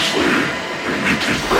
sleep and you can